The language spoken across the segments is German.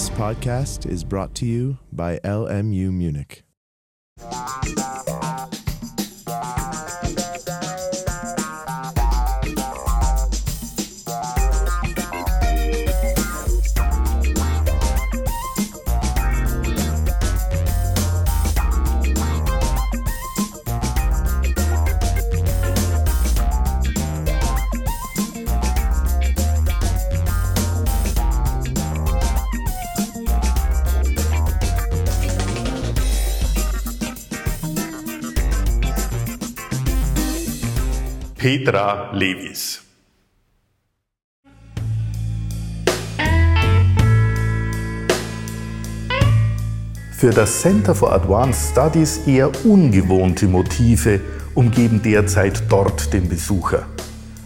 This podcast is brought to you by LMU Munich. Petra Lewis. Für das Center for Advanced Studies eher ungewohnte Motive umgeben derzeit dort den Besucher.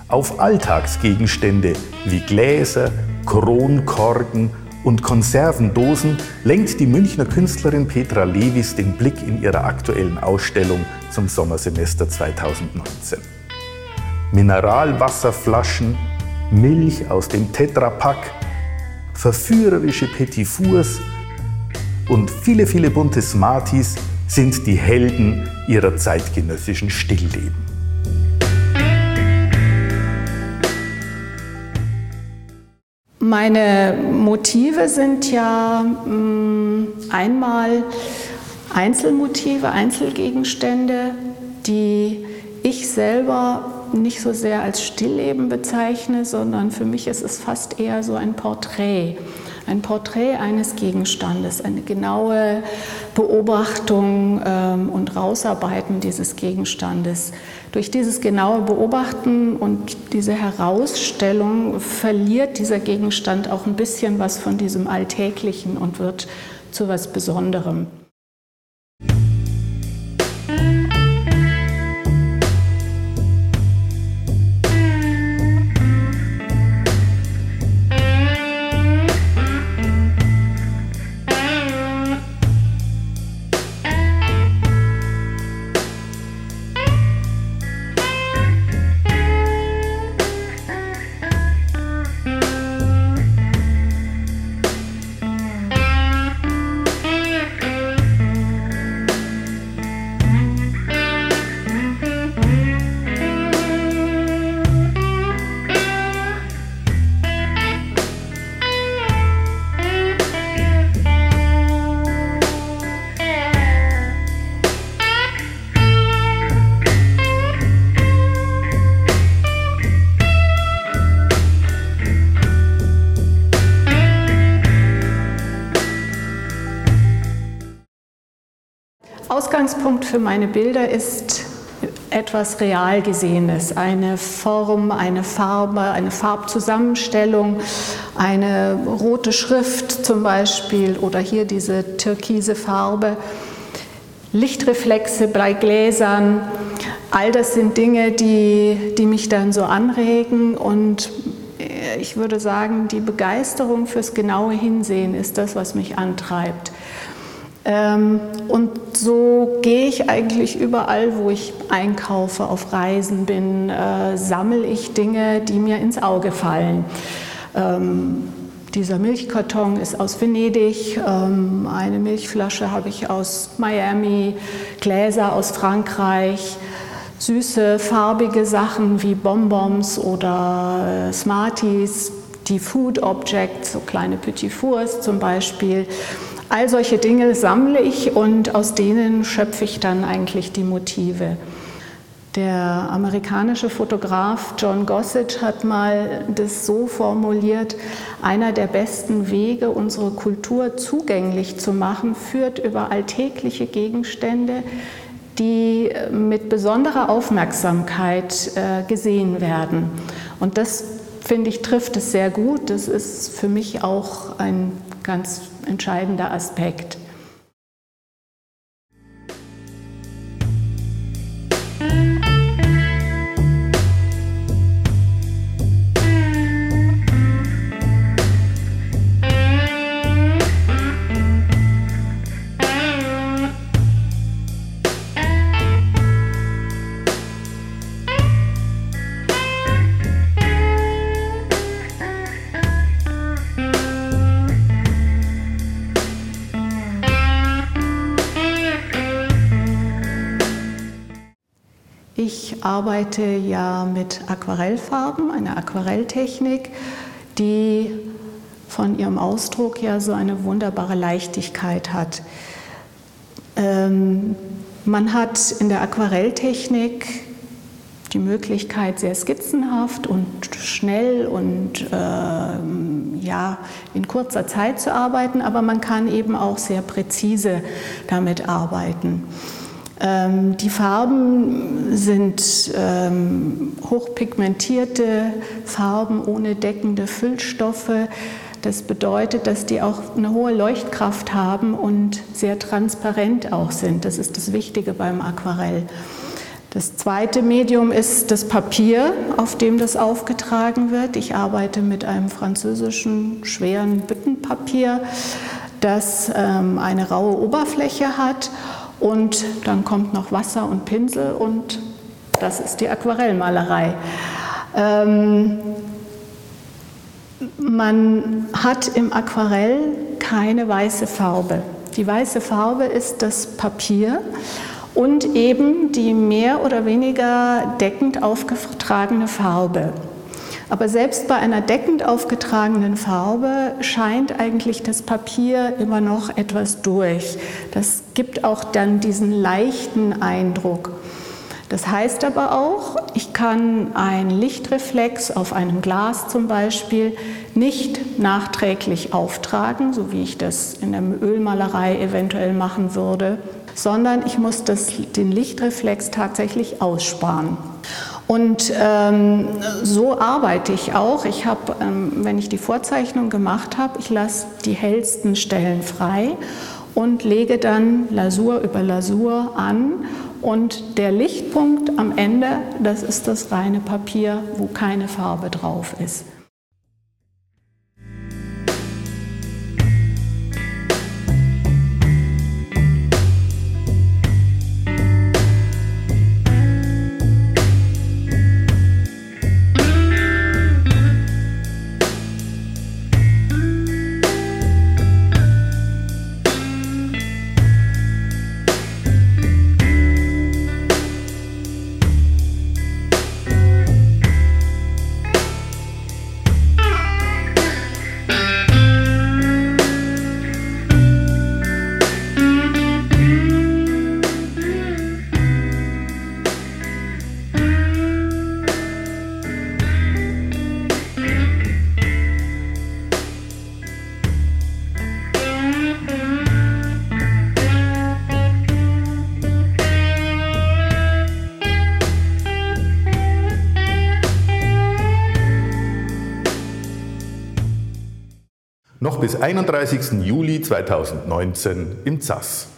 Auf Alltagsgegenstände wie Gläser, Kronkorken und Konservendosen lenkt die Münchner Künstlerin Petra Lewis den Blick in ihrer aktuellen Ausstellung zum Sommersemester 2019. Mineralwasserflaschen, Milch aus dem Tetrapack, verführerische Petit Fours und viele, viele bunte Smarties sind die Helden ihrer zeitgenössischen Stillleben. Meine Motive sind ja mh, mm, einmal Einzelmotive, Einzelgegenstände, die ich selber nicht so sehr als Stillleben bezeichne, sondern für mich ist es fast eher so ein Porträt. Ein Porträt eines Gegenstandes, eine genaue Beobachtung ähm, und Rausarbeiten dieses Gegenstandes. Durch dieses genaue Beobachten und diese Herausstellung verliert dieser Gegenstand auch ein bisschen was von diesem Alltäglichen und wird zu was Besonderem. Ausgangspunkt für meine Bilder ist etwas real gesehenes, eine Form, eine Farbe, eine Farbzusammenstellung, eine rote Schrift zum Beispiel oder hier diese türkise Farbe, Lichtreflexe bei Gläsern. All das sind Dinge, die, die mich dann so anregen und ich würde sagen, die Begeisterung fürs genaue Hinsehen ist das, was mich antreibt. Ähm, und so gehe ich eigentlich überall, wo ich einkaufe, auf Reisen bin, äh, sammle ich Dinge, die mir ins Auge fallen. Ähm, dieser Milchkarton ist aus Venedig, ähm, eine Milchflasche habe ich aus Miami, Gläser aus Frankreich, süße, farbige Sachen wie Bonbons oder äh, Smarties, die Food Objects, so kleine Petit Fours zum Beispiel. All solche Dinge sammle ich und aus denen schöpfe ich dann eigentlich die Motive. Der amerikanische Fotograf John Gossett hat mal das so formuliert, einer der besten Wege, unsere Kultur zugänglich zu machen, führt über alltägliche Gegenstände, die mit besonderer Aufmerksamkeit äh, gesehen werden. Und das, finde ich, trifft es sehr gut. Das ist für mich auch ein ganz entscheidender Aspekt. Ich arbeite ja mit Aquarellfarben, einer Aquarelltechnik, die von ihrem Ausdruck ja so eine wunderbare Leichtigkeit hat. Ähm, man hat in der Aquarelltechnik die Möglichkeit, sehr skizzenhaft und schnell und äh, ja, in kurzer Zeit zu arbeiten, aber man kann eben auch sehr präzise damit arbeiten. Ähm, die Farben sind ähm, hochpigmentierte Farben ohne deckende Füllstoffe. Das bedeutet, dass die auch eine hohe Leuchtkraft haben und sehr transparent auch sind. Das ist das Wichtige beim Aquarell. Das zweite Medium ist das Papier, auf dem das aufgetragen wird. Ich arbeite mit einem französischen schweren Büttenpapier, das ähm, eine raue Oberfläche hat und dann kommt noch Wasser und Pinsel und das ist die Aquarellmalerei. Ähm, man hat im Aquarell keine weiße Farbe. Die weiße Farbe ist das Papier und eben die mehr oder weniger deckend aufgetragene Farbe. Aber selbst bei einer deckend aufgetragenen Farbe scheint eigentlich das Papier immer noch etwas durch. Das gibt auch dann diesen leichten Eindruck. Das heißt aber auch, ich kann einen Lichtreflex auf einem Glas zum Beispiel nicht nachträglich auftragen, so wie ich das in der Ölmalerei eventuell machen würde, sondern ich muss das, den Lichtreflex tatsächlich aussparen. Und ähm, so arbeite ich auch. Ich habe, ähm, wenn ich die Vorzeichnung gemacht habe, ich lasse die hellsten Stellen frei und lege dann Lasur über Lasur an. Und der Lichtpunkt am Ende, das ist das reine Papier, wo keine Farbe drauf ist. Bis 31. Juli 2019 im ZAS.